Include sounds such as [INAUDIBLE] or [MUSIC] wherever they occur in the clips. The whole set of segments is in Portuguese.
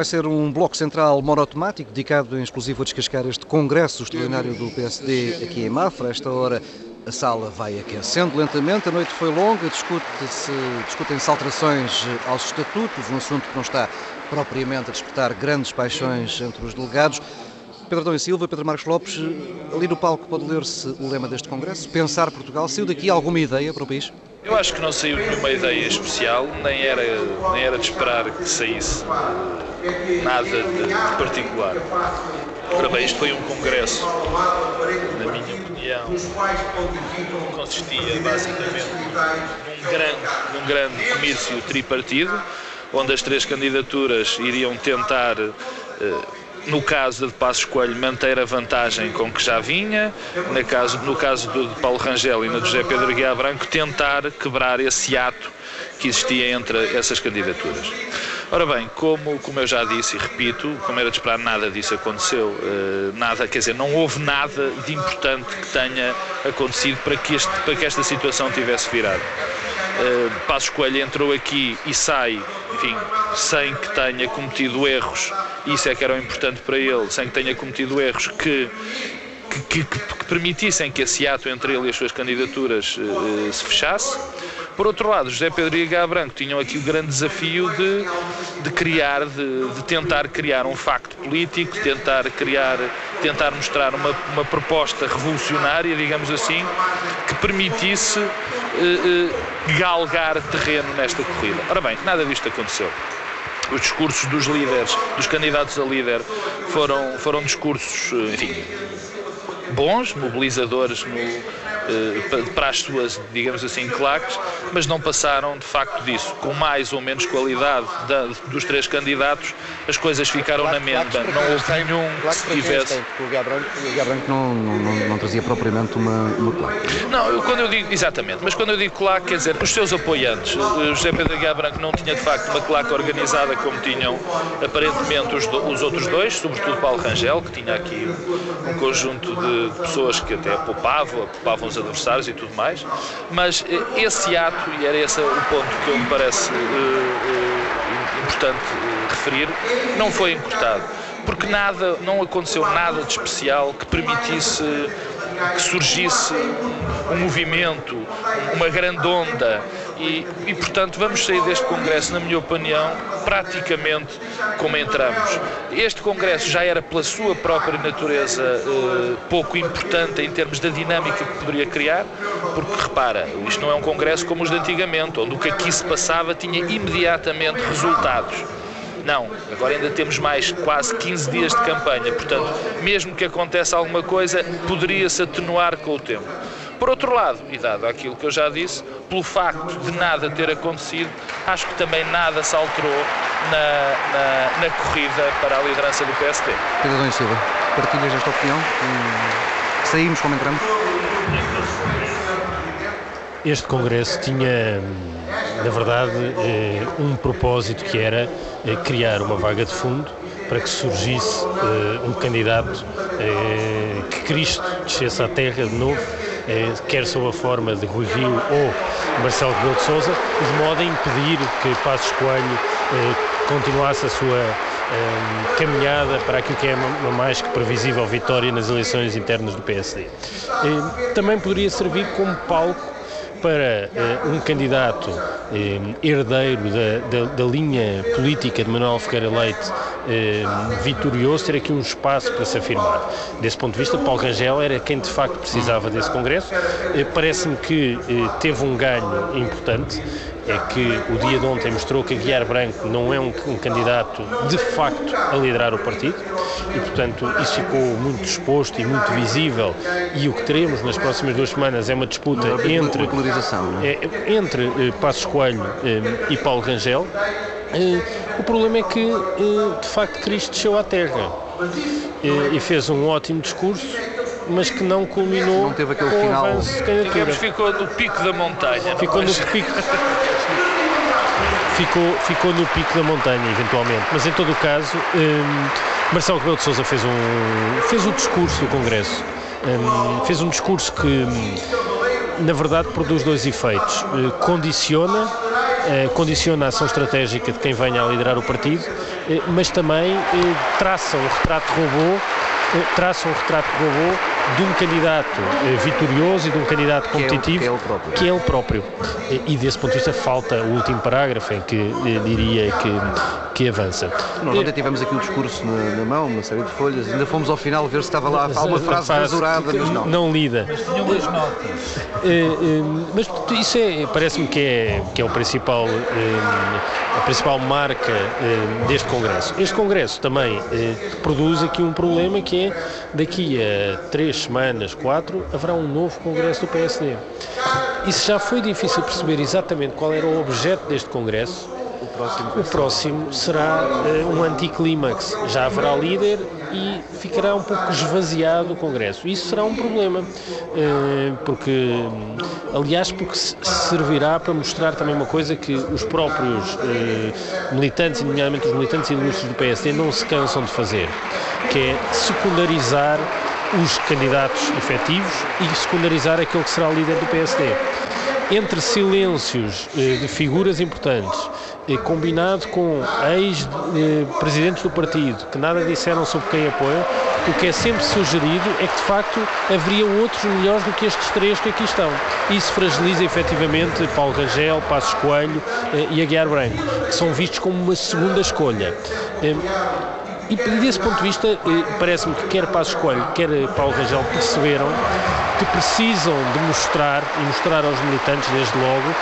Vai ser um bloco central monotemático dedicado em exclusivo a descascar este congresso extraordinário do PSD aqui em Mafra. Esta hora a sala vai aquecendo lentamente, a noite foi longa, discute-se, discutem-se alterações aos estatutos, um assunto que não está propriamente a despertar grandes paixões entre os delegados. Pedro Adão e Silva, Pedro Marcos Lopes, ali no palco pode ler-se o lema deste congresso, Pensar Portugal. Saiu daqui alguma ideia para o país? Eu acho que não saiu nenhuma ideia especial, nem era, nem era de esperar que saísse nada de, de particular. Ora bem, isto foi um congresso, na minha opinião, consistia basicamente num grande, num grande comício tripartido, onde as três candidaturas iriam tentar eh, no caso de Passos Coelho, manter a vantagem com que já vinha, no caso, no caso do de Paulo Rangel e na do José Pedro Guiá Branco, tentar quebrar esse ato que existia entre essas candidaturas. Ora bem, como, como eu já disse e repito, como era de esperar, nada disso aconteceu. Uh, nada, quer dizer, não houve nada de importante que tenha acontecido para que, este, para que esta situação tivesse virado. Uh, Passos Coelho entrou aqui e sai, enfim, sem que tenha cometido erros, isso é que era o importante para ele, sem que tenha cometido erros que que, que, que, permitissem que esse ato entre ele e as suas candidaturas uh, se fechasse. Por outro lado, José Pedro e H. Branco tinham aqui o grande desafio de, de criar, de, de, tentar criar um facto político, tentar criar, tentar mostrar uma, uma proposta revolucionária, digamos assim, que permitisse galgar terreno nesta corrida. Ora bem, nada disto aconteceu os discursos dos líderes, dos candidatos a líder, foram, foram discursos, enfim, bons, mobilizadores no, eh, para as suas, digamos assim, claques, mas não passaram de facto disso. Com mais ou menos qualidade da, dos três candidatos, as coisas ficaram na menda. Não houve nenhum que se tivesse. O Guia Branco, o Branco não, não, não, não, trazia propriamente uma, uma claque. Não, eu, quando eu digo, exatamente, mas quando eu digo claque, quer dizer, os seus apoiantes. O José Pedro Branco não tinha de facto uma claque organizada como tinham aparentemente os, os outros dois, sobretudo Paulo Rangel, que tinha aqui um conjunto de, de pessoas que até poupavam, poupavam os adversários e tudo mais, mas eh, esse ato, e era esse o ponto que me parece uh, uh, importante referir, não foi encurtado, porque nada, não aconteceu nada de especial que permitisse que surgisse um movimento, uma grande onda e, e, portanto vamos sair deste Congresso, na minha opinião, praticamente como entramos. Este Congresso já era pela sua própria natureza eh, pouco importante em termos da dinâmica que poderia criar, porque repara, isto não é um Congresso como os de antigamente, onde o que aqui se passava tinha imediatamente resultados. Não, agora ainda temos mais quase 15 dias de campanha, portanto, mesmo que aconteça alguma coisa, poderia-se atenuar com o tempo. Por outro lado, e dado aquilo que eu já disse, pelo facto de nada ter acontecido, acho que também nada se alterou na, na, na corrida para a liderança do PSD. Pedro Dom Silva, partilhas esta opinião? Saímos como entramos? Este congresso tinha, na verdade, eh, um propósito que era eh, criar uma vaga de fundo para que surgisse eh, um candidato que Cristo descesse à terra de novo quer sob a forma de Rui Rio ou Marcelo Rebelo de Sousa, de modo a impedir que Passos Coelho eh, continuasse a sua eh, caminhada para aquilo que é uma mais que previsível vitória nas eleições internas do PSD. também poderia servir como palco para uh, um candidato uh, herdeiro da, da, da, linha política de Manuel Ferreira Leite uh, vitorioso, ter aqui um espaço para se afirmar. Desse ponto de vista, Paulo Rangel era quem de facto precisava desse Congresso. Parece-me que teve um ganho importante é que o dia de ontem mostrou que Guiar Branco não é um, um, candidato de facto a liderar o partido e, portanto, isso ficou muito exposto e muito visível. E o que teremos nas próximas duas semanas é uma disputa entre, é? é, entre eh, Passos Coelho eh, e Paulo Rangel. Eh, o problema é que, de facto, Cristo desceu à terra e fez um ótimo discurso mas que não culminou não teve aquele com final. avanço de candidatura. Digamos, ficou no pico da montanha. Ficou no pico. ficou, ficou no pico da montanha, eventualmente. Mas em todo o caso, um, Marcelo Rebelo de Sousa fez um, fez o discurso do Congresso. Um, fez um discurso que, hum, na verdade, produz dois efeitos. Uh, condiciona condiciona a ação estratégica de quem venha a liderar o partido, mas também traça um retrato robô traça um retrato robô de um candidato eh, vitorioso e de um candidato competitivo que é, o, que é, o próprio. Que é o próprio. E, desse ponto de vista falta o último parágrafo em que eh, diria que, que avança. Nós ontem tivemos aqui o discurso na, na, mão, uma série de folhas, ainda fomos ao final ver se estava lá uma frase rasurada, mas não. Não lida. Mas tinham umas notas. Mas isso é, parece-me que é, que é o principal, a principal marca deste Congresso. Este Congresso também produz aqui um problema que é daqui a três semanas, quatro, haverá um novo Congresso do PSD. E se já foi difícil perceber exatamente qual era o objeto deste Congresso, o próximo, o próximo será uh, um anticlímax. Já haverá líder e ficará um pouco esvaziado o Congresso. Isso será um problema, uh, porque, aliás, porque servirá para mostrar também uma coisa que os próprios uh, militantes, nomeadamente os militantes ilustres do PSD, não se cansam de fazer, que é secundarizar os candidatos efetivos e secundarizar aquele que será o líder do PSD. Entre silêncios eh, de figuras importantes, eh, combinado com ex-presidentes do partido que nada disseram sobre quem apoia, o que é sempre sugerido é que de facto haveriam outros melhores do que estes três que aqui estão. Isso fragiliza efetivamente Paulo Rangel, Passos Coelho eh, e Aguiar Branco, que são vistos como uma segunda escolha. E desse ponto de vista, eh, parece-me que quer Passos Coelho, quer Paulo Rangel perceberam que precisam de mostrar, e mostrar aos militantes desde logo,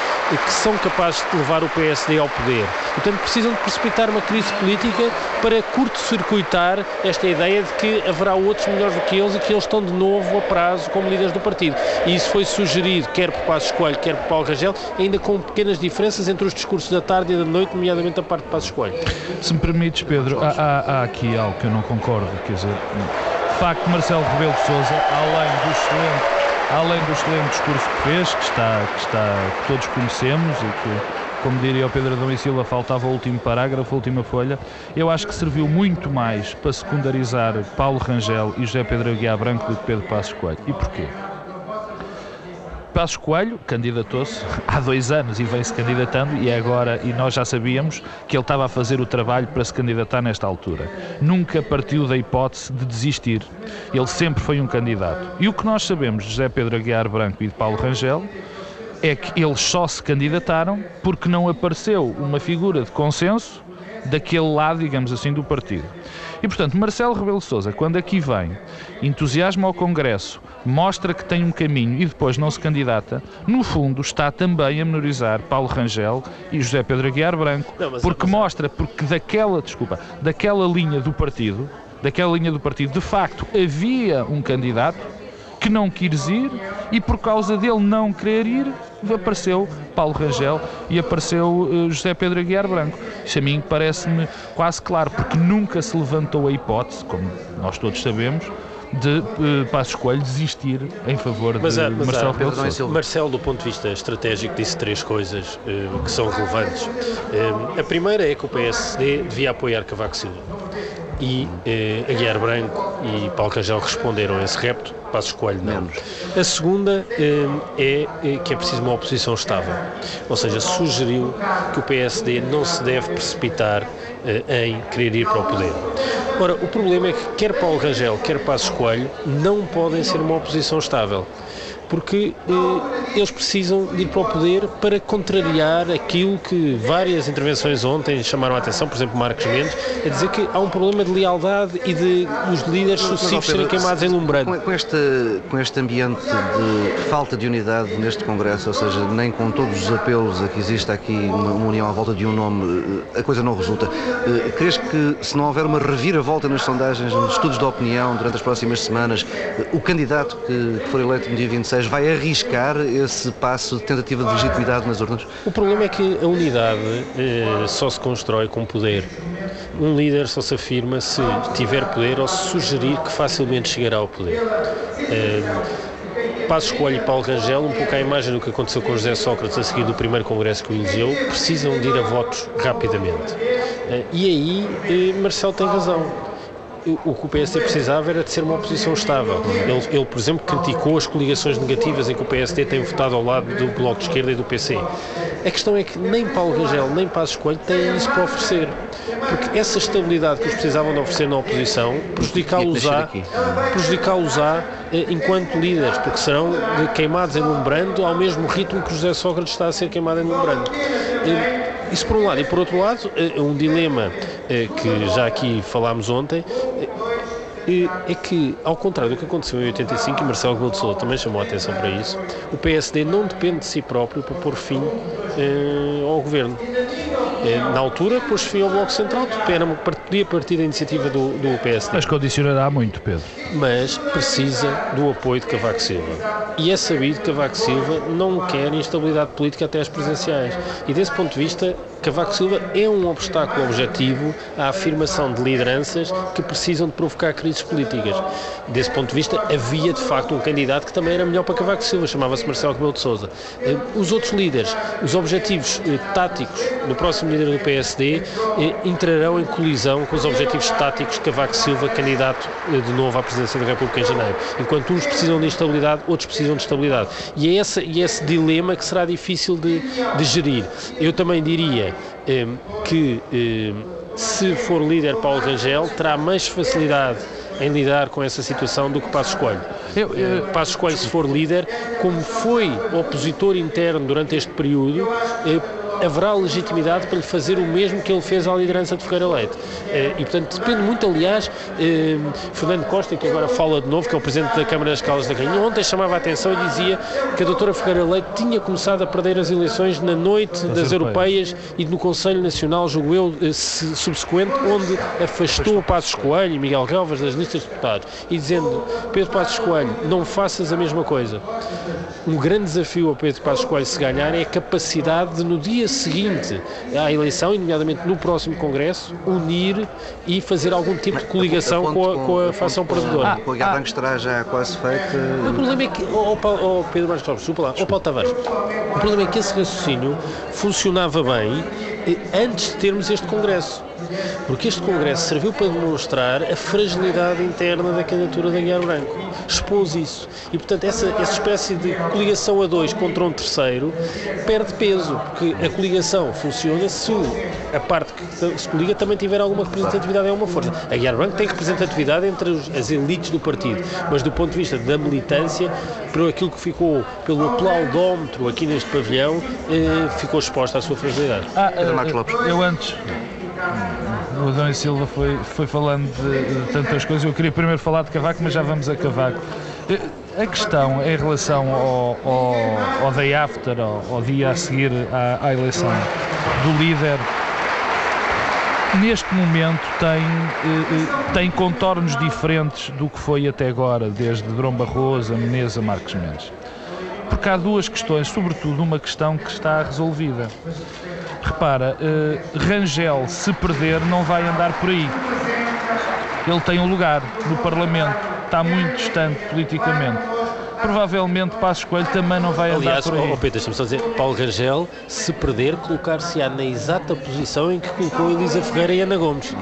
que são capazes de levar o PSD ao poder. Portanto, precisam de precipitar uma crise política para curto-circuitar esta ideia de que haverá outros melhores do que eles e que eles estão de novo a prazo como líderes do partido. E isso foi sugerido, quer por Passos Coelho, quer por Paulo Rangel, ainda com pequenas diferenças entre os discursos da tarde e da noite, nomeadamente a parte de Passos Coelho. Se me permites, Pedro, há, há, há aqui algo que eu não concordo, quer dizer, de facto, Marcelo Rebelo de Sousa, além do excelente além do excelente discurso que fez, que está, que está, que todos conhecemos e que, como diria o Pedro Adão e Silva, faltava o último parágrafo, a última folha, eu acho que serviu muito mais para secundarizar Paulo Rangel e José Pedro Aguiar Branco do que Pedro Passos Coelho. E porquê? Passos Coelho candidatou-se há dois anos e vem-se candidatando e agora, e nós já sabíamos que ele estava a fazer o trabalho para se candidatar nesta altura. Nunca partiu da hipótese de desistir. Ele sempre foi um candidato. E o que nós sabemos de José Pedro Aguiar Branco e de Paulo Rangel é que eles só se candidataram porque não apareceu uma figura de consenso daquele lado, digamos assim, do partido. E, portanto, Marcelo Rebelo Sousa, quando aqui vem, entusiasma ao Congresso, mostra que tem um caminho e depois não se candidata, no fundo está também a menorizar Paulo Rangel e José Pedro Aguiar Branco, não, porque mas... mostra, porque daquela, desculpa, daquela linha do partido, daquela linha do partido, de facto, havia um candidato que não quis ir e por causa dele não querer ir, apareceu Paulo Rangel e apareceu uh, José Pedro Aguiar Branco. Isso a mim parece-me quase claro, porque nunca se levantou a hipótese, como nós todos sabemos, de uh, Passos Coelho desistir em favor mas, de mas, Marcelo Rebelo de Sousa. Marcelo, do ponto de vista estratégico, disse três coisas uh, que são relevantes. Uh, a primeira é que o PSD devia apoiar Cavaco Silva e eh, Aguiar Branco e Paulo Rangel responderam a esse repto, Passos Coelho não. A segunda eh, é, é que é preciso uma oposição estável, ou seja, sugeriu que o PSD não se deve precipitar eh, em querer ir para o poder. Ora, o problema é que quer Paulo Rangel, quer Passos Coelho não podem ser uma oposição estável porque eh, eles precisam de ir para o poder para contrariar aquilo que várias intervenções ontem chamaram a atenção, por exemplo, Marcos Mendes, a dizer que há um problema de lealdade e de os líderes sucessivos serem queimados em lumbrando. Com, com, este, com este ambiente de falta de unidade neste Congresso, ou seja, nem com todos os apelos a que exista aqui uma, uma união à volta de um nome, eh, a coisa não resulta. Uh, crees que se não houver uma reviravolta nas sondagens, nos estudos de opinião durante as próximas semanas, uh, o candidato que, que for eleito no dia 26 vai arriscar esse passo de tentativa de legitimidade nas urnas? O problema é que a unidade eh, só se constrói com poder. Um líder só se afirma se tiver poder ou se sugerir que facilmente chegará ao poder. Eh, Passos Coelho e Paulo Rangel, um pouco à imagem do que aconteceu com José Sócrates a seguir do primeiro congresso que o elegeu, precisam de ir a votos rapidamente. Eh, e aí eh, Marcelo tem razão o que o PSD precisava era de ser uma oposição estável. Ele, ele, por exemplo, criticou as coligações negativas em que o PSD tem votado ao lado do Bloco de Esquerda e do PC. A questão é que nem Paulo Rangel nem Passos Coelho têm isso para oferecer. Porque essa estabilidade que eles precisavam de oferecer na oposição prejudicá-los-á prejudicá eh, enquanto líderes, porque serão queimados em Lumbrando ao mesmo ritmo que José Sócrates está a ser queimado em Lumbrando. Eh, isso por um lado. E por outro lado, eh, um dilema que já aqui falámos ontem é que, ao contrário do que aconteceu em 85, e Marcelo Sousa também chamou a atenção para isso, o PSD não depende de si próprio para pôr fim eh, ao governo. Eh, na altura, pôs fim ao Bloco Central, era, podia partir da iniciativa do, do PSD. Mas condicionará muito, Pedro. Mas precisa do apoio de Cavaco Silva. E é sabido que Cavaco Silva não quer instabilidade política até as presidenciais. E desse ponto de vista, Cavaco Silva é um obstáculo objetivo à afirmação de lideranças que precisam de provocar crises políticas. Desse ponto de vista, havia de facto um candidato que também era melhor para Cavaco Silva, chamava-se Marcelo Rebelo de Sousa. Eh, os outros líderes, os objetivos eh, táticos do próximo líder do PSD eh, entrarão em colisão com os objetivos táticos de Cavaco Silva, candidato de novo à presidência da República em janeiro. Enquanto uns precisam de instabilidade, outros precisam de estabilidade. E é esse, é esse dilema que será difícil de, de gerir. Eu também diria que se for líder Paulo Rangel terá mais facilidade em lidar com essa situação do que Passos Coelho. Eu, eu... Passos Coelho, se for líder, como foi opositor interno durante este período, eh, haverá legitimidade para lhe fazer o mesmo que ele fez à liderança de Ferreira Leite. Eh, e, portanto, depende muito, aliás, eh, Fernando Costa, que agora fala de novo, que é o Presidente da Câmara das Caldas da Rainha, ontem chamava a atenção e dizia que a doutora Ferreira Leite tinha começado a perder as eleições na noite das, das europeias. europeias e no Conselho Nacional, julgo eu, eh, subsequente, onde afastou Passos Coelho e Miguel Galvas das listas de deputados e dizendo, Pedro Passos Coelho, não faças a mesma coisa. Um grande desafio ao Pedro Passos Coelho se ganhar é a capacidade de, no dia seguinte à eleição, e nomeadamente no próximo Congresso, unir e fazer algum tipo de coligação com a, com a facção perdedora. Ah, o Algarve estará já quase feito. O problema é que, oh, oh, Pedro Marcos Lopes, desculpa lá, oh, Paulo Tavares, o problema é que esse raciocínio funcionava bem eh, antes de termos este Congresso. Porque este Congresso serviu para demonstrar a fragilidade interna da candidatura da Guiar Branco. Expôs isso. E, portanto, essa, essa espécie de coligação a dois contra um terceiro perde peso, porque a coligação funciona se a parte que se coliga também tiver alguma representatividade em alguma força. A Guiar Branco tem representatividade entre as elites do partido, mas do ponto de vista da militância, por aquilo que ficou pelo aplaudómetro aqui neste pavilhão, eh, ficou exposta à sua fragilidade. Ah, uh, eu antes o Adão e Silva foi, foi falando de, de, tantas coisas. Eu queria primeiro falar de Cavaco, mas já vamos a Cavaco. A questão em relação ao, ao, ao day after, ao, ao, dia a seguir à, à eleição do líder, neste momento tem, eh, tem contornos diferentes do que foi até agora, desde Drão Barroso a Menezes a Marcos Mendes. Porque há duas questões, sobretudo uma questão que está resolvida. Repara, uh, Rangel, se perder, não vai andar por aí. Ele tem um lugar no Parlamento, está muito distante politicamente. Provavelmente Passos Coelho também não vai Aliás, andar por aí. Oh, Pedro, deixa-me só dizer, Paulo Rangel, se perder, colocar-se-á na exata posição em que colocou Elisa Ferreira e Ana Gomes.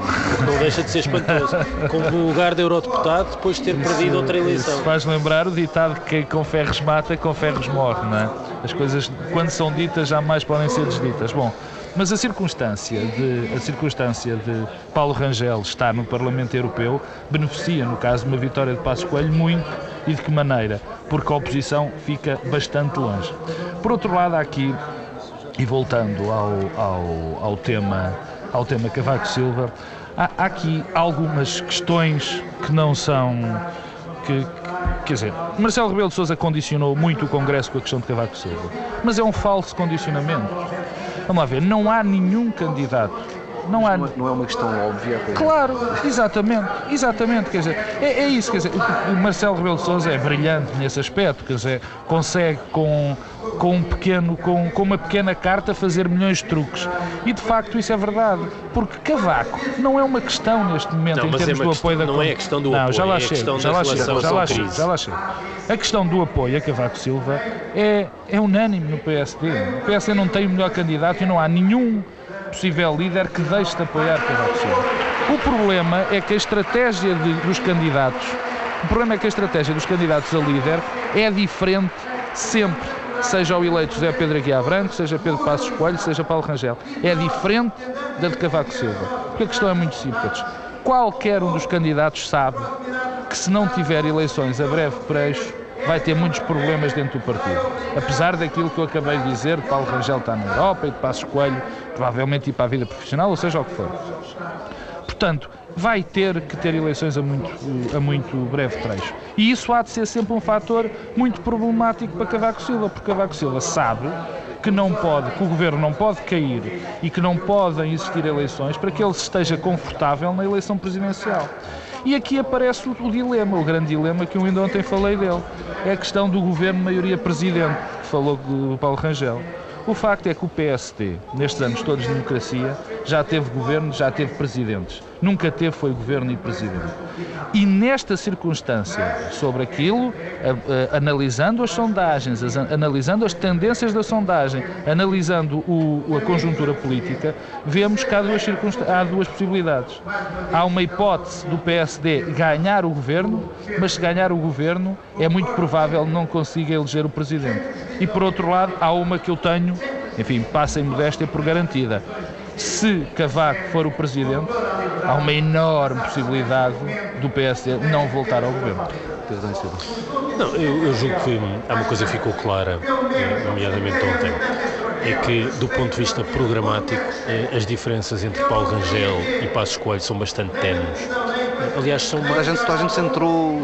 Não deixa de ser espantoso. Como no lugar de eurodeputado, depois de ter isso, perdido outra eleição. Isso faz lembrar o ditado que com ferros mata, com ferros morre, não é? As coisas, quando são ditas, jamais podem ser desditas. Bom, mas a circunstância de, a circunstância de Paulo Rangel estar no Parlamento Europeu beneficia, no caso de uma vitória de Passos Coelho, muito e de que maneira? Porque a oposição fica bastante longe. Por outro lado, aqui, e voltando ao, ao, ao tema, ao tema Cavaco Silva, há, há aqui algumas questões que não são. Que, quer dizer, Marcelo Rebelo de Sousa condicionou muito o Congresso com a questão de Cavaco Silva, mas é um falso condicionamento. Vamos lá ver, não há nenhum candidato não, há... não é uma questão óbvia. Claro, exatamente, exatamente, quer dizer, é, é isso, quer dizer, o Marcelo Rebelo de Sousa é brilhante nesse aspecto, quer dizer, consegue com, com um pequeno, com, com uma pequena carta fazer milhões de truques. E de facto isso é verdade, porque Cavaco não é uma questão neste momento não, em termos é do apoio da Não é a questão do não, apoio, já lá é chego, já lá chego, já lá chego, já lá chego. A questão do apoio a Cavaco Silva é, é unânime no PSD. O PSD não tem o melhor candidato e não há nenhum possível líder que deixe de apoiar Cavaco Silva. O problema é que a estratégia de, dos candidatos, o problema é que a estratégia dos candidatos a líder é diferente sempre, seja o eleito José Pedro Aguiar Branco, seja Pedro Passos Coelho, seja Paulo Rangel. É diferente da de Cavaco Silva. Porque a questão é muito simples. Qualquer um dos candidatos sabe que se não tiver eleições a breve preço, vai ter muitos problemas dentro do partido. Apesar daquilo que eu acabei de dizer, Paulo Rangel está na Europa e de Passos Coelho provavelmente ir para a vida profissional, ou seja o que for. Portanto, vai ter que ter eleições a muito, a muito breve trecho. E isso há de ser sempre um fator muito problemático para Cavaco Silva, porque Cavaco Silva sabe que não pode, que o governo não pode cair e que não podem existir eleições para que ele esteja confortável na eleição presidencial. E aqui aparece o, o dilema, o grande dilema que eu ainda ontem falei dele. É a questão do governo maioria presidente, que falou do Paulo Rangel. O facto é que o PSD, nestes anos todos de democracia, já teve governo, já teve presidentes. Nunca teve foi governo e presidente. E nesta circunstância, sobre aquilo, a, a, analisando as sondagens, as, analisando as tendências da sondagem, analisando o, a conjuntura política, vemos que há duas, há duas possibilidades. Há uma hipótese do PSD ganhar o governo, mas se ganhar o governo, é muito provável não consiga eleger o presidente. E por outro lado, há uma que eu tenho, enfim, passem modéstia por garantida se Cavaco for o presidente, há uma enorme possibilidade do PSD não voltar ao governo. Não, eu, eu julgo que há uma coisa que ficou clara, eh, nomeadamente ontem, é que, do ponto de vista programático, eh, as diferenças entre Paulo Rangel e Passos Coelho são bastante ténues. Aliás, são mais... a, gente, a gente centrou.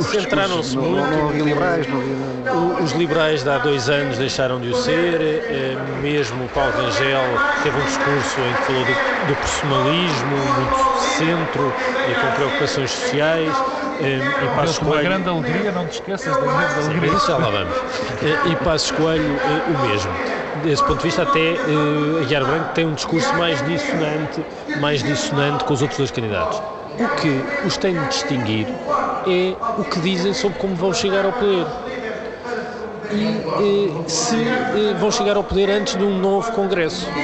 Centraram-se muito. Não, não havia liberais, não havia. Os liberais de há dois anos deixaram de o ser, eh, mesmo Paulo Rangel teve um discurso em que falou do, do personalismo, muito centro, e com preocupações sociais. Eh, e Passos Coelho... uma grande alegria, não te esqueças da grande alegria. Sim, já lá vamos. Eh, e Passos Coelho, o mesmo desse ponto de vista, até uh, Aguiar Branco tem um discurso mais dissonante, mais dissonante com os outros dois candidatos. O que os tem de distinguir é o que dizem sobre como vão chegar ao poder. E eh, se eh, vão chegar ao poder antes de um novo Congresso.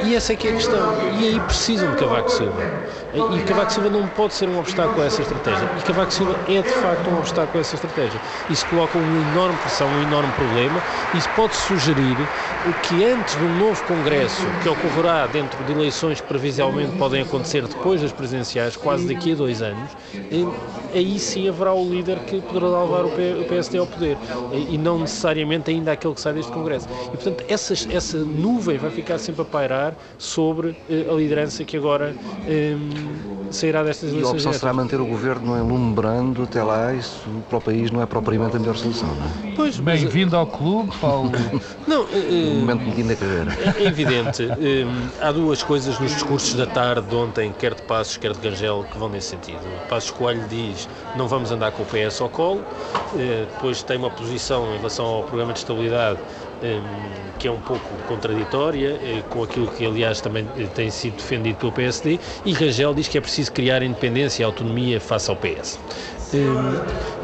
E essa é que é a questão. E aí precisam de Cavaco Silva. E Cavaco Silva não pode ser um obstáculo a essa estratégia. E Cavaco Silva é de facto um obstáculo a essa estratégia. Isso coloca uma enorme pressão, um enorme problema. Isso pode sugerir que antes de um novo Congresso, que ocorrerá dentro de eleições que previsivelmente podem acontecer depois das presidenciais, quase daqui a dois anos, eh, aí sim haverá o líder que poderá levar o PSD ao poder. E não necessariamente ainda aquele que sai deste Congresso. E portanto, essa, essa nuvem vai ficar sempre a pairar sobre eh, a liderança que agora um, sairá destas eleições. E a opção será manter o governo enlumbrando até lá, isso para o país não é propriamente a melhor solução, não é? Pois, Bem-vindo ao clube, Paulo. [LAUGHS] não, uh, um momento de na carreira. É evidente. Um, há duas coisas nos discursos da tarde de ontem, quer de Passos, quer de Gangel, que vão nesse sentido. Passos Coelho diz não vamos andar com o PS ao colo, uh, depois tem uma posição em relação ao programa de estabilidade que é um pouco contraditória eh, com aquilo que, aliás, também eh, tem sido defendido pelo PSD, e Rangel diz que é preciso criar independência e autonomia face ao PS.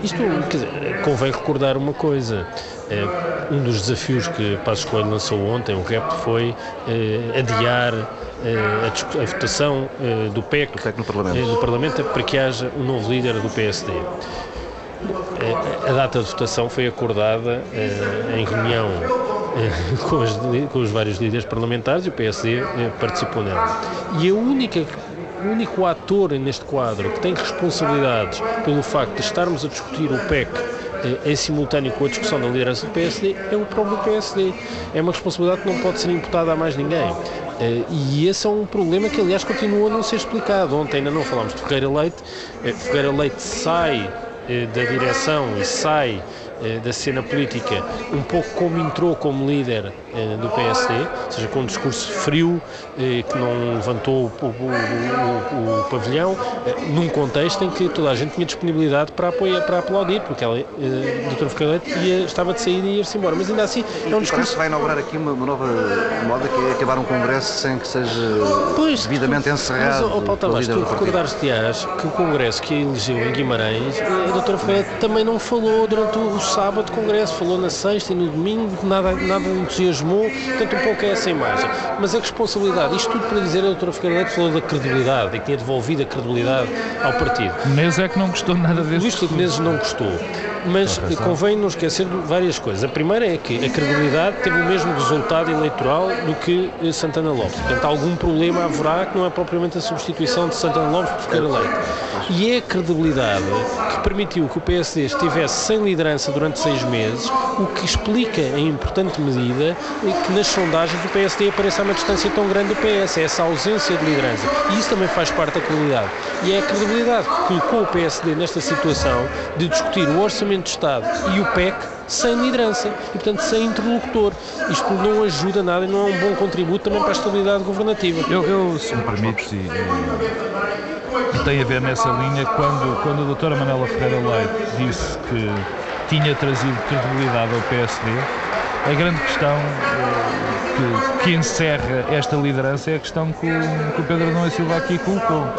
Isto, quer dizer, convém recordar uma coisa. Eh, um dos desafios que Passos Coelho lançou ontem, o REP, foi adiar a, votação do PEC, no Parlamento. no Parlamento para que haja um novo líder do PSD. A data de votação foi acordada em reunião [LAUGHS] com os, com os vários líderes parlamentares e o PSD eh, participou nela. E a única o único ator neste quadro que tem responsabilidades pelo facto de estarmos a discutir o PEC eh, em simultâneo com a discussão da liderança do PSD é o próprio PSD. É uma responsabilidade que não pode ser imputada a mais ninguém. Eh, e esse é um problema que, aliás, continua a não ser explicado. Ontem ainda não falámos de Ferreira Leite. Ferreira Leite sai da direção e sai eh, da cena política, um pouco como entrou como líder eh, do PSD, ou seja, com um discurso frio, eh, que não levantou o, o, o, o, pavilhão, num contexto em que toda a gente tinha disponibilidade para apoiar, para aplaudir, porque ela, a doutora Ferreira estava de saída e ia-se embora. Mas ainda assim é um discurso. vai inaugurar aqui uma, uma, nova moda que é acabar um congresso sem que seja pois, devidamente tu, encerrado. Mas, oh, Paulo Tavares, tu recordares-te-ás que o congresso que elegeu em Guimarães, a doutora Ferreira também não falou durante o sábado Congresso, falou na sexta e no domingo, nada, nada entusiasmou portanto, um pouco é essa imagem. Mas a responsabilidade, isto tudo para dizer, a doutora Figueiredo falou da credibilidade e que tinha devolvido a credibilidade ao partido. Menezes é que não gostou nada desse Luís Filipe Menezes não gostou. Mas convém não esquecer várias coisas. A primeira é que a credibilidade teve o mesmo resultado eleitoral do que eh, Santana Lopes. Portanto, algum problema haverá que não é propriamente a substituição de Santana Lopes por Ferreira Leite. E é a credibilidade que permitiu que o PSD estivesse sem liderança durante seis meses, o que explica em importante medida que nas sondagens o PSD apareça a uma distância tão grande do PS, é essa ausência de liderança. E isso também faz parte da credibilidade. E é a credibilidade que colocou o PSD nesta situação de discutir o orçamento de Estado e o PEC sem liderança e, portanto, sem interlocutor. Isto não ajuda nada e não é um bom contributo também para a estabilidade governativa. Eu, eu se me permites, e, tem a ver nessa linha, quando, quando a doutora Manela Ferreira Leite disse que tinha trazido credibilidade ao PSD, a grande questão eh, que, que encerra esta liderança é a questão que o, que o Pedro Adão e Silva aqui colocou.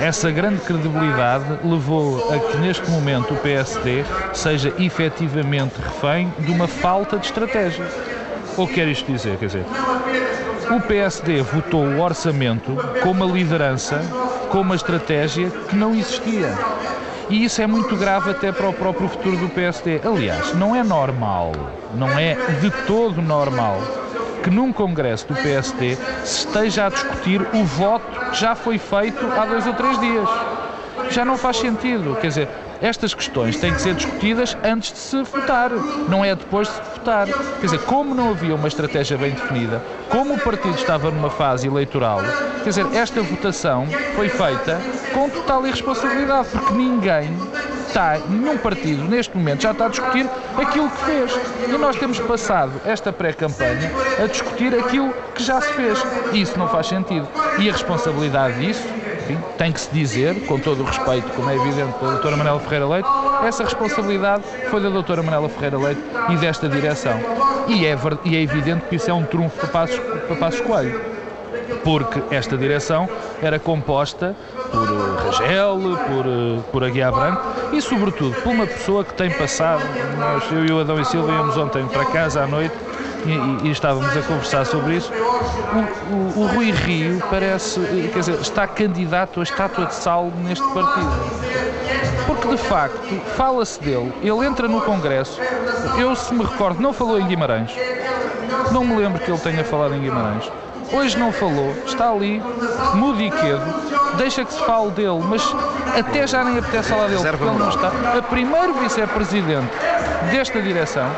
Essa grande credibilidade levou a que neste momento o PSD seja efetivamente refém de uma falta de estratégia. O que quer isto dizer? Quer dizer, o PSD votou o orçamento com uma liderança, com uma estratégia que não existia. E isso é muito grave até para o próprio futuro do PSD. Aliás, não é normal, não é de todo normal que num congresso do PSD se esteja a discutir o voto já foi feito há dois ou três dias. Já não faz sentido. Quer dizer, estas questões têm que ser discutidas antes de se votar, não é depois de se votar. Quer dizer, como não havia uma estratégia bem definida, como o partido estava numa fase eleitoral, quer dizer, esta votação foi feita com total irresponsabilidade, porque ninguém está, nenhum partido neste momento já está a discutir aquilo que fez. E nós temos passado esta pré-campanha a discutir aquilo que já se fez. E isso não faz sentido. E a responsabilidade disso enfim, tem que se dizer, com todo o respeito, como é evidente, da doutora Manela Ferreira Leite, essa responsabilidade foi da doutora Manela Ferreira Leite e desta direção. E é, e é evidente que isso é um trunfo para Passos, para Passos Coelho, porque esta direção era composta por Rangel, por, por Aguiar Branco e, sobretudo, por uma pessoa que tem passado, nós, eu e o Adão e Silva íamos ontem para casa à noite e, e, estávamos a conversar sobre isso, o, o, o, Rui Rio parece, quer dizer, está candidato a estátua de sal neste partido. Porque de facto fala-se dele, ele entra no Congresso, eu se me recordo, não falou em Guimarães, não me lembro que ele tenha falado em Guimarães. Hoje não falou, está ali, mudo e quedo, deixa que se fale dele, mas até já nem apetece falar dele, porque ele não está. A primeiro vice-presidente desta direção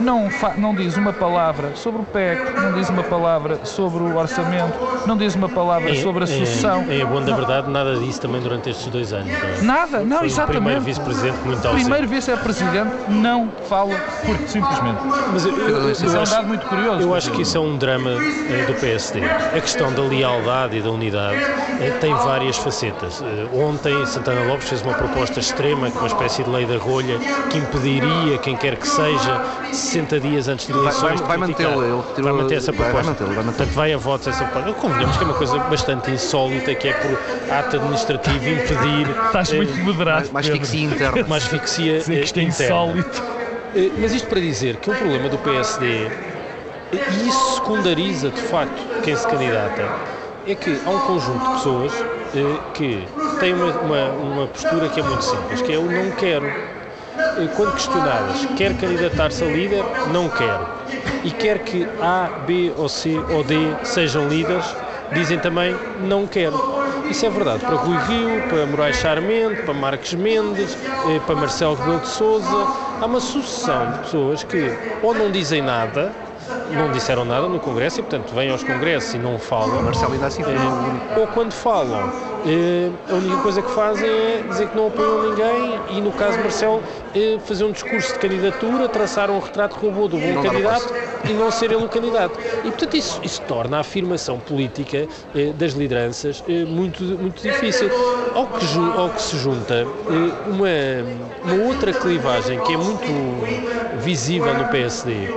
não, não diz uma palavra sobre o PEC, não diz uma palavra sobre o orçamento, não diz uma palavra é, sobre a sucessão. É, é bom da verdade, nada disso também durante estes dois anos. Não é? Nada, não, Foi exatamente. O primeiro vice-presidente muito ausente. Primeiro vice-presidente não fala, porque simplesmente. Mas eu, eu, isso é um dado muito curioso. Eu acho que isso é um drama eh, do PSD. A questão da lealdade e da unidade eh, tem várias facetas. Eh, ontem, Santana Lopes fez uma proposta extrema, uma espécie de lei da rolha, que impediria quem quer que seja 60 dias antes de eleições. Vai, vai, vai mantê-la, ele vai manter essa proposta. Vai, vai mantê-la, vai Portanto, vai a votos essa proposta. Convenhamos que é uma coisa bastante insólita, que é por ato administrativo impedir. Estás muito eh, moderado. Mais asfixia interna. Mais Dizer que isto é insólito. Eh, mas isto para dizer que o problema do PSD, e isso secundariza de facto quem se candidata, é que há um conjunto de pessoas eh, que têm uma, uma, uma postura que é muito simples, que é o não quero quando questionadas, quer candidatar-se a líder, não quer. E quer que A, B ou C ou D sejam líderes, dizem também não quero. Isso é verdade para Rui Rio, para Moraes Charmente, para Marcos Mendes, eh, para Marcelo Rebelo de Souza. Há uma sucessão de pessoas que ou não dizem nada, não disseram nada no Congresso e, portanto, vêm aos Congressos e não falam. Marcelo ainda assim foi é, Ou quando falam, é, a única coisa que fazem é dizer que não apoiam ninguém e, no caso de Marcelo, é fazer um discurso de candidatura, traçar um retrato robô do bom candidato e não ser ele o candidato. E, portanto, isso, isso torna a afirmação política das lideranças muito, muito difícil. Ao que, ao que se junta uma, uma outra clivagem que é muito visível no PSD,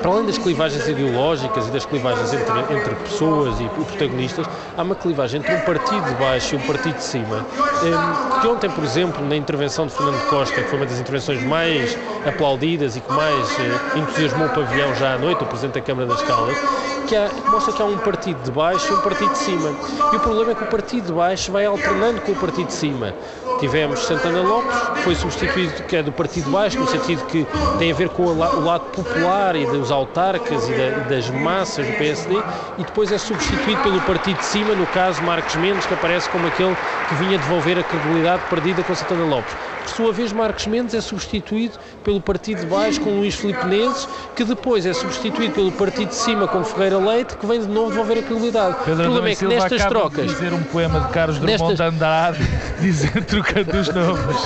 para além das clivagens ideológicas e das clivagens entre, entre pessoas e protagonistas, há uma clivagem entre um partido de baixo e um partido de cima. Um, que ontem, por exemplo, na intervenção de Fernando Costa, que foi uma das intervenções mais aplaudidas e que mais uh, entusiasmou o pavilhão já à noite, o Presidente da Câmara das Caldas, que, há, mostra que há um partido de baixo e um partido de cima. E o problema é que o partido de baixo vai alternando com o partido de cima. Tivemos Santana Lopes, foi substituído, que é do partido baixo, no sentido que tem a ver com o lado popular e dos autarcas e, e das massas do PSD, e depois é substituído pelo partido de cima, no caso Marcos Mendes, que aparece como aquele que vinha devolver a credibilidade perdida com Santana Lopes. Por sua vez, Marcos Mendes é substituído pelo partido de baixo com Luís Filipe Neves, que depois é substituído pelo partido de cima com Ferreira Leite, que vem de novo devolver a credibilidade. Pedro o problema é que nestas trocas. De dizer um poema de Carlos nestas... Drummond de Andrade, [LAUGHS] dizer, trocando os nomes.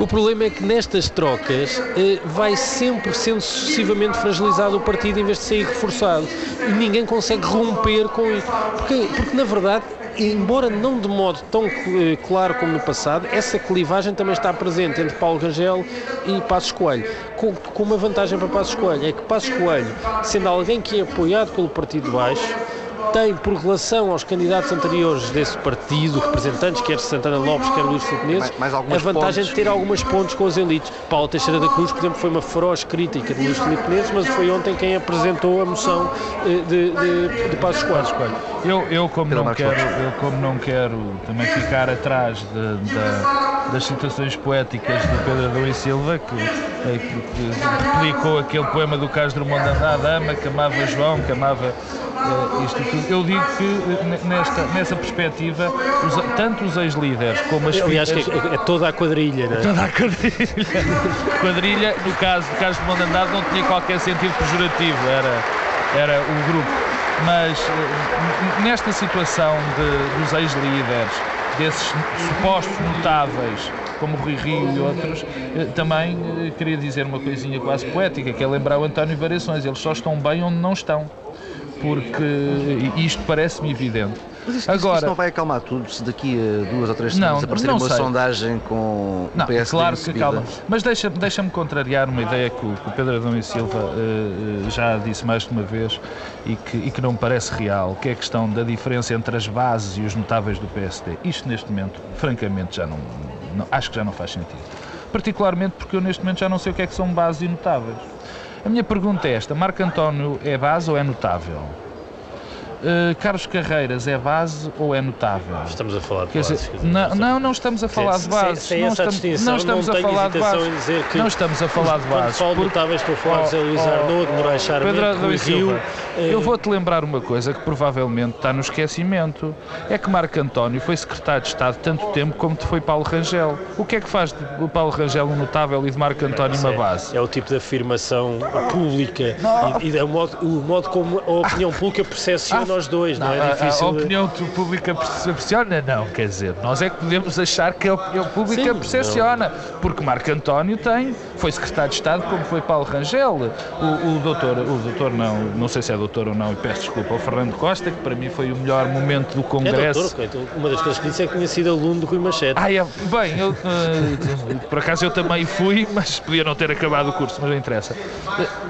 o problema é que nestas trocas eh, vai sempre sendo sucessivamente fragilizado o partido em vez de sair reforçado. E ninguém consegue romper com isso. Porque, porque na verdade, embora não de modo tão eh, claro como no passado, essa clivagem também está presente entre Paulo Rangel e Passos Coelho. Com, com uma vantagem para Passos Coelho, é que Passos Coelho, sendo alguém que é apoiado pelo Partido Baixo, tem, por relação aos candidatos anteriores desse partido, representantes, quer Santana Lopes, quer Luís Filipe a vantagem de ter algumas pontos com as elites. Paulo Teixeira da Cruz, por exemplo, foi uma feroz crítica de Luís Filipe mas foi ontem quem apresentou a moção eh, de, de, de Passos Coelho. Eu, eu, como não quero, eu, como não quero também ficar atrás de, de, das situações poéticas de Pedro Adão e Silva, que, eh, que, que replicou aquele poema do Carlos Drummond de Andrade, ama, que amava João, que amava uh, isto tudo. Eu digo que eh, nesta, nessa perspectiva, os, tanto os ex-líderes como as Aliás, que é, é, toda a quadrilha, não é? Toda a quadrilha. quadrilha, no caso do Carlos de Mondandado, não tinha qualquer sentido pejorativo, era, era o grupo. Mas uh, nesta situação de, dos ex-líderes, desses supostos notáveis como Rui Rio e outros, também queria dizer uma coisinha quase poética, que é lembrar o António Variações, eles só estão bem onde não estão porque isto parece-me evidente. Mas isto, Agora, isto não vai acalmar tudo se daqui a duas ou três semanas aparecer uma sei. sondagem com não, o PSD Claro que calma. Mas deixa-me deixa contrariar uma ideia que o, que o Pedro Adão e Silva uh, já disse mais de uma vez e que, e que não me parece real, que é a questão da diferença entre as bases e os notáveis do PSD. Isto neste momento, francamente, já não, não acho que já não faz sentido. Particularmente porque eu neste momento já não sei o que é que são bases e notáveis. A minha pergunta é esta: Marco António é base ou é notável? Uh, Carlos Carreiras é base ou é notável? Estamos a falar de base. Não, não, não estamos a falar de base. Sem, não, estamos, não estamos não a falar de base. não estamos a falar de base. Quando falo notáveis, estou a falar de José Luís oh, Arnaud, Moraes Charmente, Pedro Rio. Eu vou-te lembrar uma coisa que provavelmente está no esquecimento. É que Marco António foi secretário de Estado tanto tempo como te foi Paulo Rangel. O que é que faz de Paulo Rangel um notável e de Marco António uma é, base? É o tipo de afirmação pública e, e é o, modo, o modo como a opinião pública percepciona nós dois, não, não é? Difícil a, a opinião pública percepciona? Não, quer dizer, nós é que podemos achar que a opinião pública Sim, percepciona, não. porque Marco António tem, foi secretário de Estado como foi Paulo Rangel, o, o doutor, o doutor não, não sei se é doutor ou não, e peço desculpa ao Fernando Costa, que para mim foi o melhor momento do Congresso. É doutor, uma das coisas que disse é que tinha sido aluno do Rui Machete. Ah, é, bem, eu, uh, por acaso eu também fui, mas podia não ter acabado o curso, mas não interessa.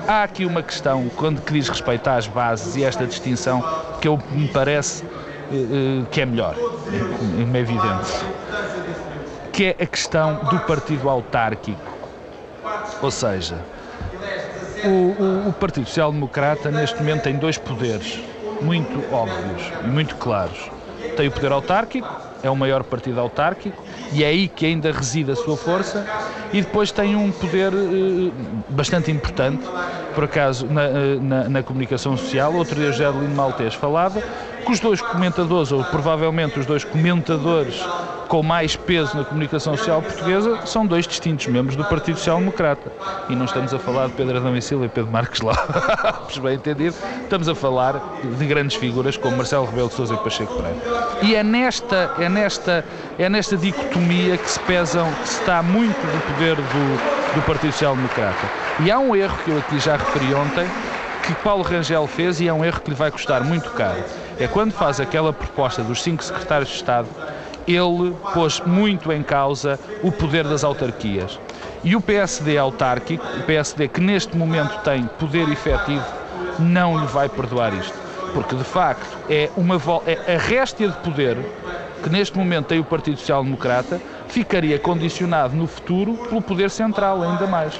Há aqui uma questão, quando que diz respeito às bases e esta distinção, que eu me parece uh, que é melhor, é, é evidente, que é a questão do partido autárquico. Ou seja, o, o, o Partido Social Democrata neste momento tem dois poderes muito óbvios e muito claros. Tem o poder autárquico, é o maior partido autárquico e é aí que ainda reside a sua força, e depois tem um poder eh, bastante importante, por acaso, na, eh, na, na, comunicação social. Outro dia, José Adelino Maltês falava que os dois comentadores, ou provavelmente os dois comentadores com mais peso na comunicação social portuguesa são dois distintos membros do Partido Social Democrata. E não estamos a falar de Pedro Adão e Silva e Pedro Marques [LAUGHS] Lopes, bem entendido, estamos a falar de grandes figuras como Marcelo Rebelo de Sousa e Pacheco Pereira. E é nesta, é nesta, é nesta dicotomia que se pesam, que se está muito do poder do, do Partido Social Democrata. E há um erro que eu aqui já referi ontem, que Paulo Rangel fez e é um erro que lhe vai custar muito caro. É quando faz aquela proposta dos cinco secretários de Estado ele pôs muito em causa o poder das autarquias. E o PSD autárquico, o PSD que neste momento tem poder efetivo não lhe vai perdoar isto. Porque, de facto, é, uma, é a réstia de poder que neste momento tem o Partido Social Democrata, ficaria condicionado no futuro pelo poder central, ainda mais.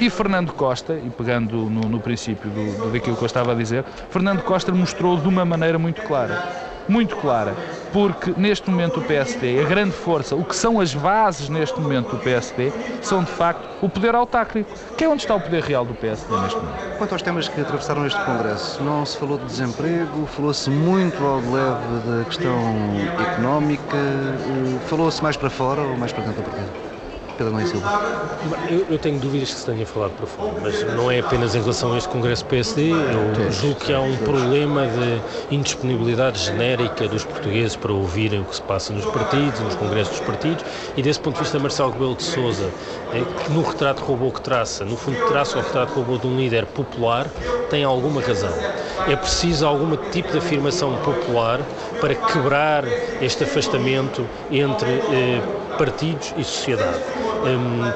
E Fernando Costa, e pegando no, no princípio do, do, daquilo que eu estava a dizer, Fernando Costa mostrou de uma maneira muito clara muito clara, porque neste momento o PSD, a grande força, o que são as bases neste momento do PSD, são de facto o poder autárquico, que é onde está o poder real do PSD neste momento. Quanto aos temas que atravessaram este Congresso, não se falou de desemprego, falou-se muito ao leve da questão económica, eh, falou-se mais para fora ou mais para dentro do partido? Pedro Silva? Eu, eu, tenho dúvidas que se tenha falado para fora, mas não é apenas em relação a este Congresso PSD. Eu julgo que há um problema de indisponibilidade genérica dos portugueses para ouvirem o que se passa nos partidos, nos congressos dos partidos, e desse ponto de vista, Marcelo Rebelo de Souza, é, que no retrato robô que traça, no fundo traça o retrato robô de um líder popular, tem alguma razão. É preciso algum tipo de afirmação popular para quebrar este afastamento entre eh, partidos e sociedade. Um,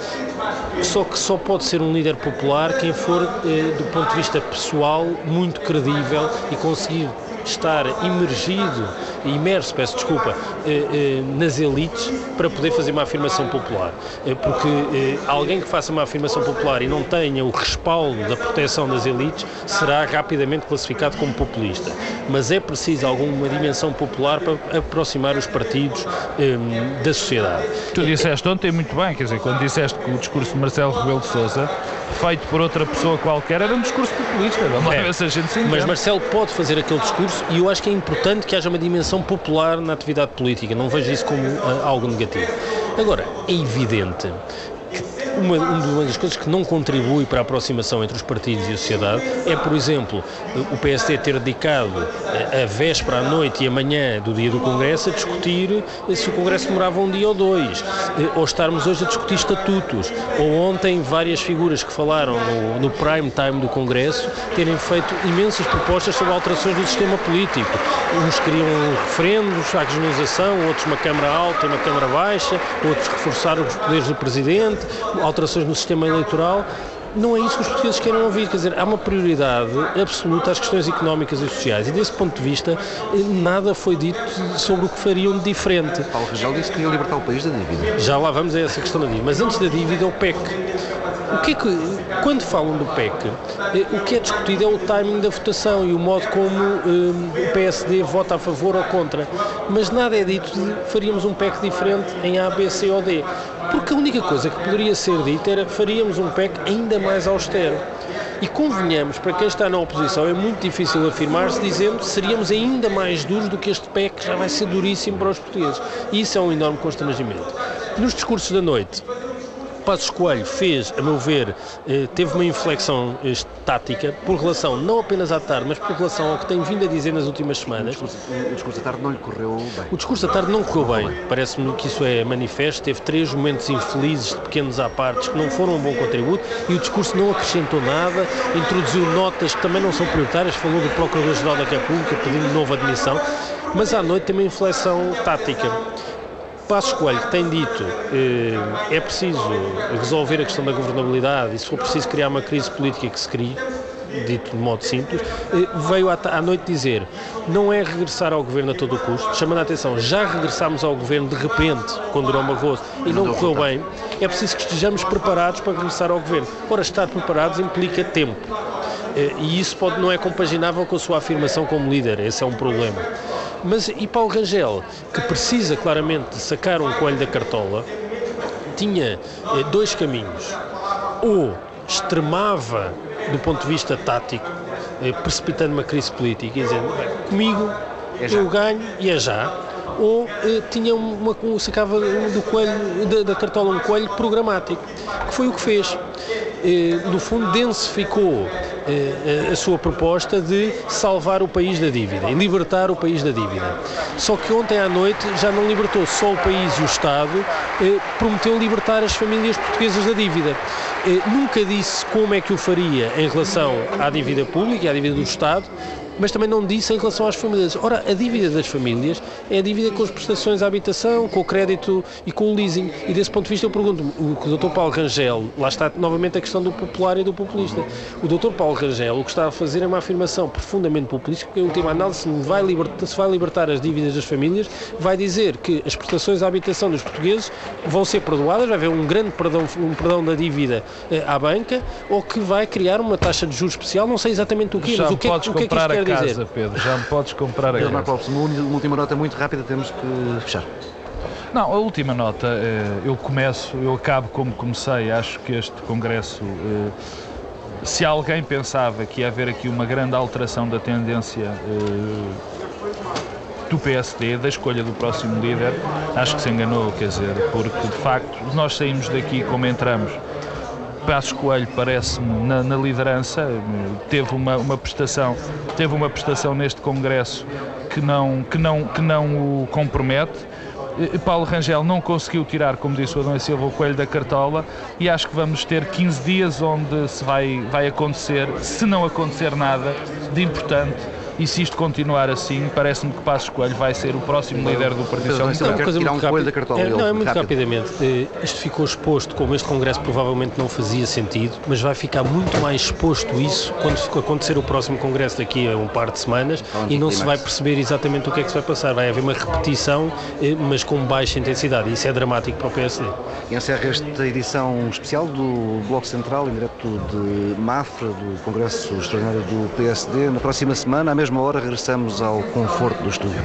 só que só pode ser um líder popular quem for, eh, do ponto de vista pessoal, muito credível e conseguir estar imergido, imerso, peço desculpa, eh, eh, nas elites para poder fazer uma afirmação popular. Eh, porque alguém que faça uma afirmação popular e não tenha o respaldo da proteção das elites será rapidamente classificado como populista. Mas é preciso alguma dimensão popular para aproximar os partidos da sociedade. Tu disseste ontem muito bem, quer dizer, quando disseste que o discurso de Marcelo Rebelo de Sousa feito por outra pessoa qualquer era um discurso populista. Vamos é. ver se a gente se Mas Marcelo pode fazer aquele discurso e eu acho que é importante que haja uma dimensão popular na atividade política. Não vejo isso como uh, algo negativo. Agora, é evidente uma, uma das coisas que não contribui para a aproximação entre os partidos e a sociedade é, por exemplo, o PSD ter dedicado a véspera, à noite e a manhã do dia do Congresso a discutir se o Congresso demorava um dia ou dois, ou estarmos hoje a discutir estatutos, ou ontem várias figuras que falaram no, no prime time do Congresso terem feito imensas propostas sobre alterações do sistema político. Uns queriam referendos à regionalização, outros uma Câmara alta e uma Câmara baixa, outros reforçar os poderes do Presidente, alterações no sistema eleitoral, não é isso que os portugueses querem ouvir. Quer dizer, há uma prioridade absoluta às questões económicas e sociais e, desse ponto de vista, nada foi dito sobre o que fariam de diferente. Paulo Rangel disse que queria libertar o país da dívida. Já lá vamos a essa questão da dívida. Mas antes da dívida, o PEC. O que é que, quando falam do PEC, eh, o que é discutido é o timing da votação e o modo como um, eh, o PSD vota a favor ou contra. Mas nada é dito de faríamos um PEC diferente em A, B, C ou D. Porque a única coisa que poderia ser dita era faríamos um PEC ainda mais austero. E convenhamos, para quem está na oposição, é muito difícil afirmar-se dizendo que seríamos ainda mais duros do que este PEC, que já vai ser duríssimo para os portugueses. E isso é um enorme constrangimento. Nos discursos da noite, Passos Coelho fez, a meu ver, eh, teve uma inflexão tática por relação não apenas à tarde, mas por relação ao que tem vindo a dizer nas últimas semanas. O discurso, da tarde não lhe correu bem. O discurso da tarde não correu bem. Parece-me que isso é manifesto. Teve três momentos infelizes, de pequenos à partes, que não foram um bom contributo e o discurso não acrescentou nada, introduziu notas que também não são prioritárias, falou do Procurador-Geral da República pedindo nova admissão, mas à noite tem uma inflexão tática. Passos Coelho tem dito eh, é preciso resolver a questão da governabilidade e se for preciso criar uma crise política que se crie, dito de modo simples, eh, veio à, noite dizer não é regressar ao governo a todo o custo, chamando a atenção, já regressámos ao governo de repente, com Durão Barroso, e não, não correu bem, é preciso que estejamos preparados para regressar ao governo. Ora, estar preparados implica tempo. Eh, e isso pode, não é compaginável com a sua afirmação como líder, esse é um problema. Mas e Paulo Rangel, que precisa claramente de sacar um coelho da cartola, tinha eh, dois caminhos. Ou extremava do ponto de vista tático, eh, precipitando uma crise política, dizendo comigo é eu ganho e é já. Ou eh, tinha uma, sacava do coelho, da, da cartola um coelho programático, que foi o que fez. No fundo, densificou a sua proposta de salvar o país da dívida e libertar o país da dívida. Só que ontem à noite já não libertou só o país e o Estado, eh, prometeu libertar as famílias portuguesas da dívida. Nunca disse como é que o faria em relação à dívida pública e à dívida do Estado, mas também não disse em relação às famílias. Ora, a dívida das famílias é a dívida com as prestações à habitação, com o crédito e com o leasing. E desse ponto de vista eu pergunto o que o Dr. Paulo Rangel, lá está novamente a questão do popular e do populista. O Dr. Paulo Rangel o que está a fazer é uma afirmação profundamente populista, que em última análise se vai, libertar, se vai libertar as dívidas das famílias, vai dizer que as prestações à habitação dos portugueses vão ser perdoadas, vai haver um grande perdão, um perdão da dívida eh, à banca, ou que vai criar uma taxa de juros especial, não sei exatamente o que, mas o que, é, o que é que isto quer casa, dizer? Pedro, já me podes comprar a Pedro casa. Marcos uma última nota muito rápida, temos que fechar. Não, a última nota, eh, eu começo, eu acabo como comecei, acho que este Congresso, eh, se alguém pensava que ia haver aqui uma grande alteração da tendência eh, do PSD, da escolha do próximo líder, acho que se enganou, quer dizer, porque de facto nós saímos daqui como entramos. Passos Coelho parece-me na, na, liderança, teve uma, uma prestação, teve uma prestação neste Congresso que não, que não, que não o compromete. Paulo Rangel não conseguiu tirar, como disse o Adão Silva, o coelho da cartola e acho que vamos ter 15 dias onde se vai, vai acontecer, se não acontecer nada de importante, e se isto continuar assim, parece-me que Passos Coelho vai ser o próximo líder do Partido Socialista. Não, coisa muito um da cartola, é, não, é muito rápido. rapidamente. Eh, isto ficou exposto, como este Congresso provavelmente não fazia sentido, mas vai ficar muito mais exposto isso quando acontecer o próximo Congresso daqui a um par de semanas e não se vai perceber exatamente o que é que se vai passar. Vai haver uma repetição, eh, mas com baixa intensidade. E isso é dramático para o PSD. E encerra esta edição especial do Bloco Central, em direto de Mafra, do Congresso Extraordinário do PSD. Na próxima semana, à mesma hora, regressamos ao conforto do estúdio.